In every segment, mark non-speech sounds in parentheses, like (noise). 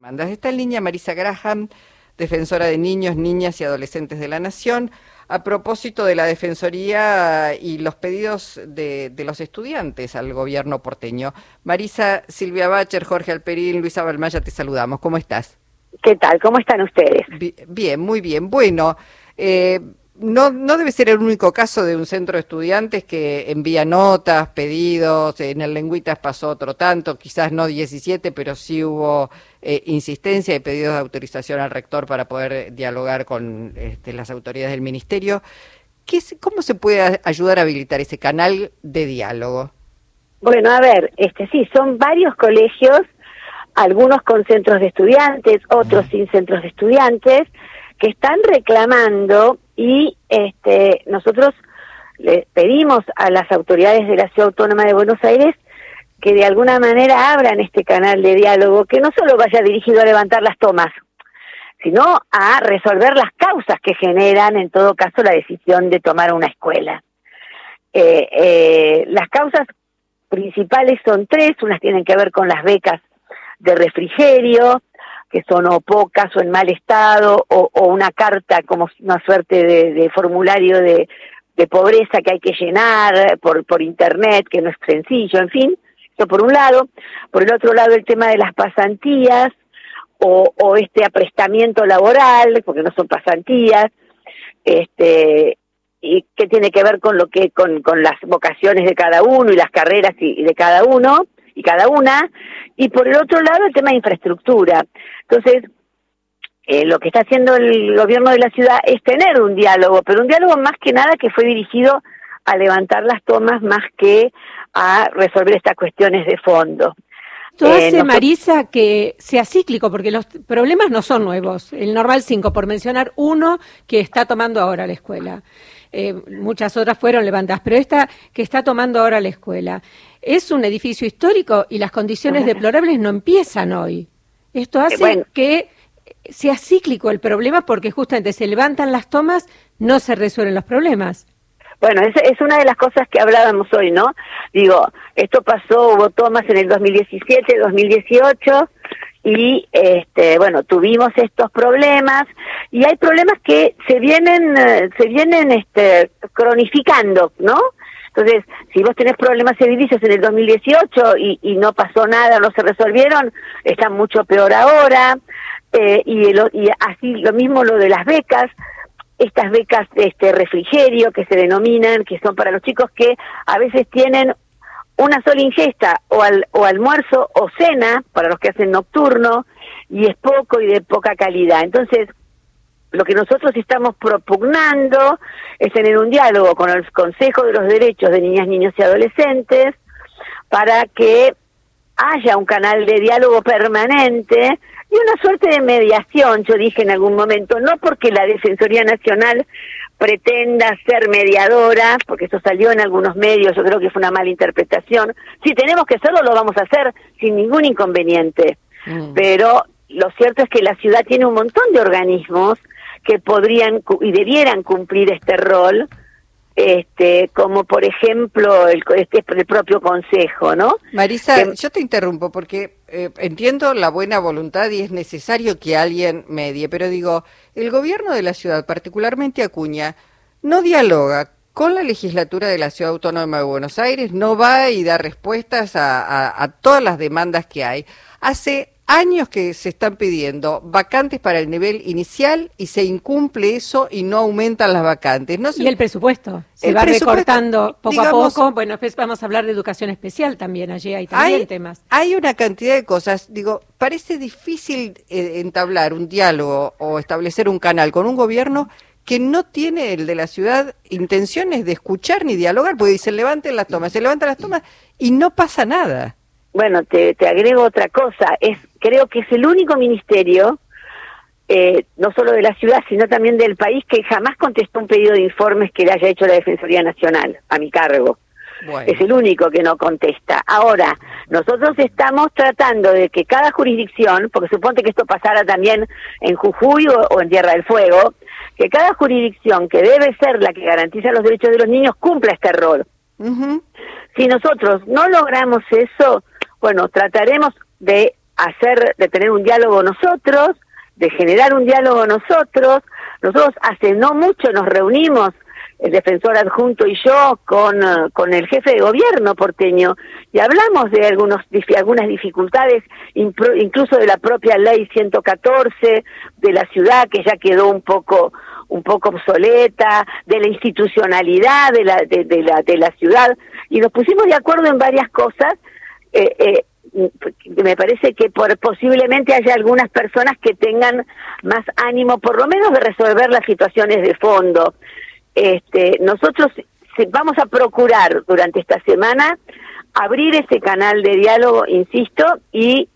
Mandas esta línea Marisa Graham, defensora de niños, niñas y adolescentes de la Nación, a propósito de la Defensoría y los pedidos de, los estudiantes al gobierno porteño. Marisa, Silvia Bacher, Jorge Alperín, Luisa Balmaya, te saludamos. ¿Cómo estás? ¿Qué tal? ¿Cómo están ustedes? Bien, muy bien. Bueno, eh, no, no debe ser el único caso de un centro de estudiantes que envía notas, pedidos, en el Lengüitas pasó otro tanto, quizás no 17, pero sí hubo eh, insistencia y pedidos de autorización al rector para poder dialogar con este, las autoridades del ministerio. ¿Qué, ¿Cómo se puede ayudar a habilitar ese canal de diálogo? Bueno, a ver, este sí, son varios colegios, algunos con centros de estudiantes, otros sin centros de estudiantes, que están reclamando y este, nosotros le pedimos a las autoridades de la Ciudad Autónoma de Buenos Aires que de alguna manera abran este canal de diálogo, que no solo vaya dirigido a levantar las tomas, sino a resolver las causas que generan, en todo caso, la decisión de tomar una escuela. Eh, eh, las causas principales son tres, unas tienen que ver con las becas de refrigerio, que son o pocas o en mal estado, o, una carta como una suerte de, formulario de, pobreza que hay que llenar por, por internet, que no es sencillo, en fin, eso por un lado. Por el otro lado, el tema de las pasantías o, o este aprestamiento laboral, porque no son pasantías, este, y que tiene que ver con lo que, con, con las vocaciones de cada uno y las carreras y de cada uno y cada una, y por el otro lado el tema de infraestructura. Entonces, eh, lo que está haciendo el gobierno de la ciudad es tener un diálogo, pero un diálogo más que nada que fue dirigido a levantar las tomas más que a resolver estas cuestiones de fondo. Esto eh, hace, Marisa, que sea cíclico, porque los problemas no son nuevos. El Normal 5, por mencionar uno que está tomando ahora la escuela. Eh, muchas otras fueron levantadas, pero esta que está tomando ahora la escuela es un edificio histórico y las condiciones deplorables no empiezan hoy. Esto hace que sea cíclico el problema porque justamente se levantan las tomas, no se resuelven los problemas. Bueno, es, es una de las cosas que hablábamos hoy, ¿no? Digo, esto pasó, hubo tomas en el 2017, 2018 y este bueno tuvimos estos problemas y hay problemas que se vienen eh, se vienen este cronificando no entonces si vos tenés problemas edilicios en el 2018 y, y no pasó nada no se resolvieron están mucho peor ahora eh, y, y así lo mismo lo de las becas estas becas este refrigerio que se denominan que son para los chicos que a veces tienen una sola ingesta o, al, o almuerzo o cena para los que hacen nocturno y es poco y de poca calidad. Entonces, lo que nosotros estamos propugnando es tener un diálogo con el Consejo de los Derechos de Niñas, Niños y Adolescentes para que haya un canal de diálogo permanente y una suerte de mediación, yo dije en algún momento, no porque la Defensoría Nacional pretenda ser mediadora, porque eso salió en algunos medios, yo creo que fue una mala interpretación. Si tenemos que hacerlo, lo vamos a hacer sin ningún inconveniente. Mm. Pero lo cierto es que la ciudad tiene un montón de organismos que podrían y debieran cumplir este rol este, como por ejemplo el, este, el propio consejo, ¿no? Marisa, yo te interrumpo porque eh, entiendo la buena voluntad y es necesario que alguien medie, pero digo, el gobierno de la ciudad, particularmente Acuña, no dialoga con la legislatura de la Ciudad Autónoma de Buenos Aires, no va y da respuestas a, a todas las demandas que hay. Hace años que se están pidiendo vacantes para el nivel inicial y se incumple eso y no aumentan las vacantes. No y el presupuesto se va recortando poco a poco. Bueno, después vamos a hablar de educación especial también, allí hay también temas. Hay una cantidad de cosas, digo, parece difícil eh, entablar un diálogo o establecer un canal con un gobierno que no tiene el de la ciudad intenciones de escuchar ni dialogar, porque dice levanten las tomas, se levantan las tomas y no pasa nada. Bueno, te, te agrego otra cosa, es creo que es el único ministerio, eh, no solo de la ciudad, sino también del país, que jamás contestó un pedido de informes que le haya hecho la Defensoría Nacional a mi cargo. Es el único que no contesta. Ahora, nosotros estamos tratando de que cada jurisdicción, porque suponte que esto pasara también en Jujuy o, en Tierra del Fuego, que cada jurisdicción que debe ser la que garantiza los derechos de los niños cumpla este rol. Si nosotros no logramos eso, bueno, trataremos de hacer, de tener un diálogo nosotros, de generar un diálogo nosotros. Nosotros hace no mucho nos reunimos el defensor adjunto y yo con, eh, con el jefe de gobierno porteño y hablamos de algunos, algunas dificultades, incluso de la propia ley 114 de la ciudad que ya quedó un poco un poco obsoleta, de la institucionalidad de la, de, la, de la ciudad, y nos pusimos de acuerdo en varias cosas. Eh, eh, me parece que por, posiblemente haya algunas personas que tengan más ánimo, por lo menos, de resolver las situaciones de fondo. Este, nosotros vamos a procurar durante esta semana abrir ese canal de diálogo, insisto, y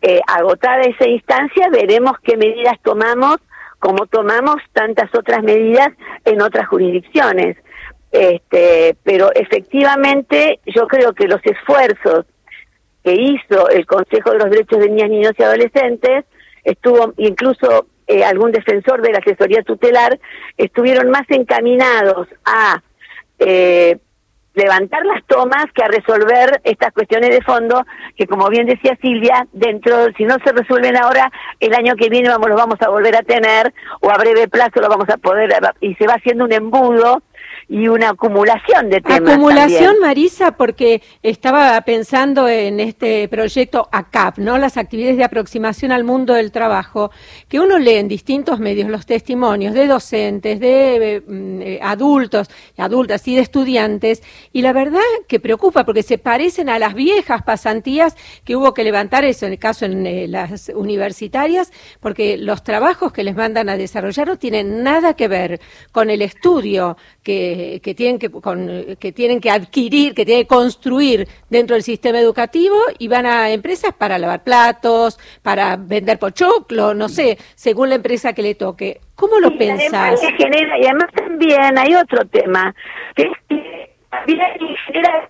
eh, agotada esa instancia veremos qué medidas tomamos, como tomamos tantas otras medidas en otras jurisdicciones. Este, pero efectivamente yo creo que los esfuerzos que hizo el Consejo de los Derechos de Niñas, Niños y Adolescentes, estuvo incluso eh, algún defensor de la asesoría tutelar, estuvieron más encaminados a eh, levantar las tomas que a resolver estas cuestiones de fondo que como bien decía Silvia dentro si no se resuelven ahora el año que viene vamos lo vamos a volver a tener o a breve plazo lo vamos a poder y se va haciendo un embudo y una acumulación de temas. Acumulación, Marisa, porque estaba pensando en este proyecto ACAP, ¿no? Las actividades de aproximación al mundo del trabajo, que uno lee en distintos medios los testimonios de docentes, de mm, eh, adultos, adultas y de estudiantes, y la verdad que preocupa porque se parecen a las viejas pasantías que hubo que levantar, eso en el caso en eh, las universitarias, porque los trabajos que les mandan a desarrollar no tienen nada que ver con el estudio que que, tienen que, que tienen que adquirir, que tienen que construir dentro del sistema educativo y van a empresas para lavar platos, para vender pochoclo, no sé, según la empresa que le toque. ¿Cómo lo pensás? Genera, y además también hay otro tema, que es que genera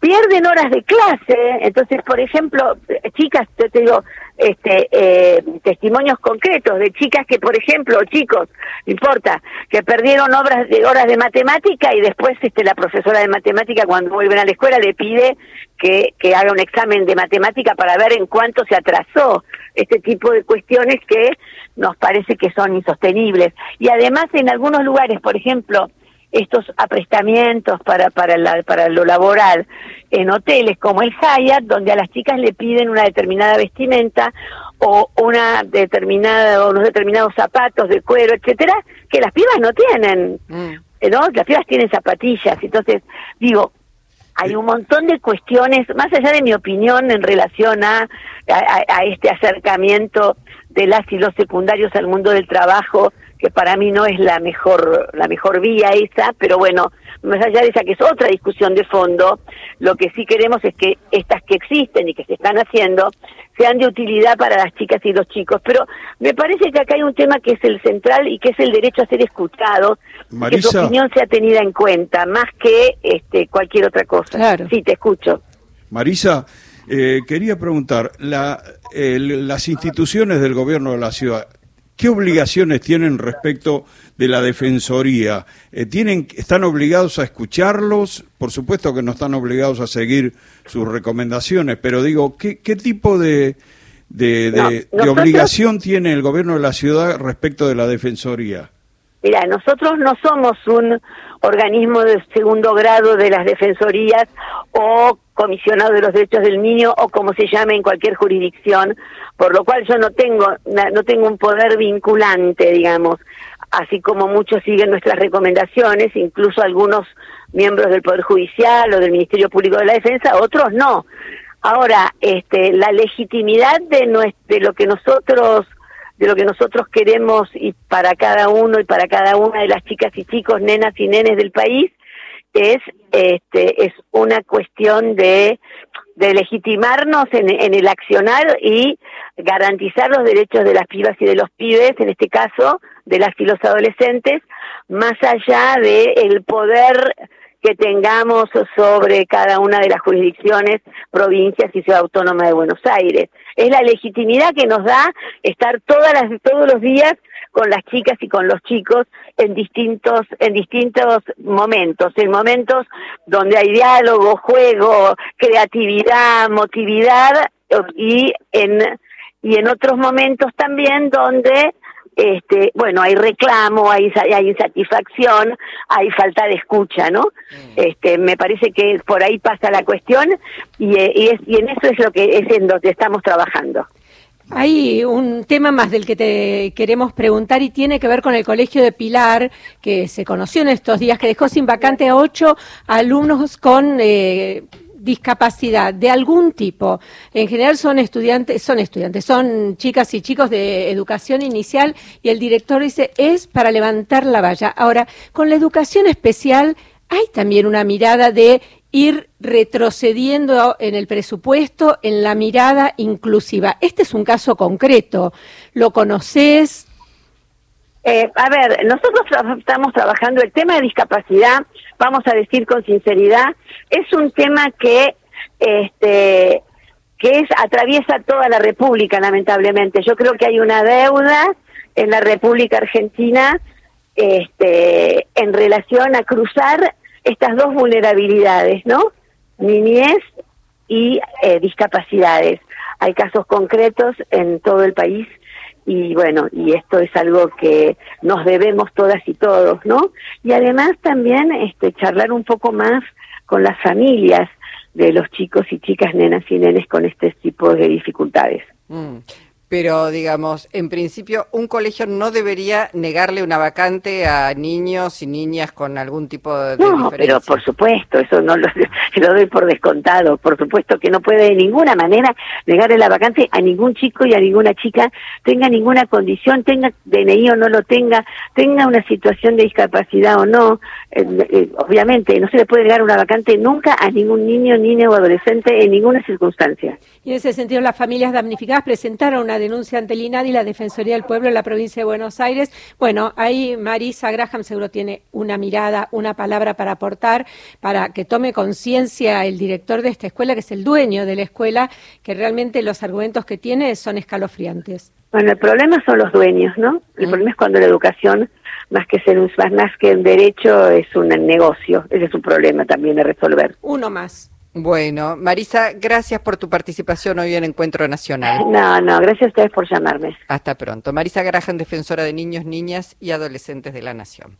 pierden horas de clase, entonces, por ejemplo, chicas, te, digo, este, eh, testimonios concretos de chicas que, por ejemplo, chicos, importa, que perdieron obras de horas de matemática y después este, la profesora de matemática cuando vuelven a la escuela le pide que, que haga un examen de matemática para ver en cuánto se atrasó este tipo de cuestiones que nos parece que son insostenibles. Y además en algunos lugares, por ejemplo, estos aprestamientos para, para, la, para lo laboral en hoteles como el Hyatt, donde a las chicas le piden una determinada vestimenta o una determinada o unos determinados zapatos de cuero, etcétera, que las pibas no tienen. Mm. ¿no? Las pibas tienen zapatillas. Entonces, digo, hay un montón de cuestiones, más allá de mi opinión en relación a, a este acercamiento de las y los secundarios al mundo del trabajo, que para mí no es la mejor la mejor vía esa, pero bueno, más allá de esa que es otra discusión de fondo, lo que sí queremos es que estas que existen y que se están haciendo sean de utilidad para las chicas y los chicos, pero me parece que acá hay un tema que es el central y que es el derecho a ser escuchado, que su opinión sea tenida en cuenta, más que este cualquier otra cosa. Claro. Sí, te escucho. Marisa, eh, quería preguntar, la, las instituciones del gobierno de la ciudad ¿Qué obligaciones tienen respecto de la Defensoría? Eh, ¿tienen, ¿Están obligados a escucharlos? Por supuesto que no están obligados a seguir sus recomendaciones, pero digo, ¿qué, qué tipo de, de, obligación tiene el gobierno de la ciudad respecto de la Defensoría? Mira, nosotros no somos un organismo de segundo grado de las defensorías o comisionado de los derechos del niño o como se llame en cualquier jurisdicción, por lo cual yo no tengo no tengo un poder vinculante, digamos, así como muchos siguen nuestras recomendaciones, incluso algunos miembros del Poder Judicial o del Ministerio Público de la Defensa, otros no. Ahora, este la legitimidad de de lo que nosotros de lo que nosotros queremos y para cada uno y para cada una de las chicas y chicos, nenas y nenes del país, es este es una cuestión de legitimarnos en, el accionar y garantizar los derechos de las pibas y de los pibes, en este caso de las y los adolescentes, más allá de el poder que tengamos sobre cada una de las jurisdicciones, provincias y ciudad autónoma de Buenos Aires. Es la legitimidad que nos da estar todas las, todos los días con las chicas y con los chicos en distintos en distintos momentos, en momentos donde hay diálogo, juego, creatividad, motividad y en y en otros momentos también donde este, bueno, hay reclamo, hay, hay insatisfacción, hay falta de escucha, ¿no? Mm. Este, me parece que por ahí pasa la cuestión y, eh, y, es, y en eso es lo que es en donde estamos trabajando. Hay un tema más del que te queremos preguntar y tiene que ver con el Colegio de Pilar, que se conoció en estos días, que dejó sin vacante a ocho alumnos con eh, discapacidad de algún tipo, en general son estudiantes, son estudiantes, son chicas y chicos de educación inicial y el director dice es para levantar la valla. Ahora, con la educación especial hay también una mirada de ir retrocediendo en el presupuesto, en la mirada inclusiva. Este es un caso concreto. ¿Lo conoces? Eh, a ver, nosotros estamos trabajando el tema de discapacidad, vamos a decir con sinceridad, es un tema que este que es atraviesa toda la República lamentablemente. Yo creo que hay una deuda en la República Argentina este en relación a cruzar estas dos vulnerabilidades, ¿no? Niñez y eh, discapacidades. Hay casos concretos en todo el país y bueno, y esto es algo que nos debemos todas y todos, ¿no? Y además también este charlar un poco más con las familias de los chicos y chicas, nenas y nenes con este tipo de dificultades. Mm pero digamos, en principio un colegio no debería negarle una vacante a niños y niñas con algún tipo de no, pero por supuesto, eso no lo, (laughs) lo, doy por descontado, por supuesto que no puede de ninguna manera negarle la vacante a ningún chico y a ninguna chica, tenga ninguna condición, tenga DNI o no lo tenga, tenga una situación de discapacidad o no, eh, eh, obviamente no se le puede negar una vacante nunca a ningún niño, niña o adolescente en ninguna circunstancia. Y en ese sentido las familias damnificadas presentaron una denuncia ante el INADI, la Defensoría del Pueblo en la provincia de Buenos Aires. Bueno, ahí Marisa Graham seguro tiene una mirada, una palabra para aportar, para que tome conciencia el director de esta escuela, que es el dueño de la escuela, que realmente los argumentos que tiene son escalofriantes. Bueno, el problema son los dueños, ¿no? El mm. problema es cuando la educación, más que ser un, más que un derecho, es un negocio. Ese es un problema también de resolver. Uno más. Bueno, Marisa, gracias por tu participación hoy en Encuentro Nacional. No, no, gracias a ustedes por llamarme. Hasta pronto. Marisa Graham, defensora de niños, niñas y adolescentes de la Nación.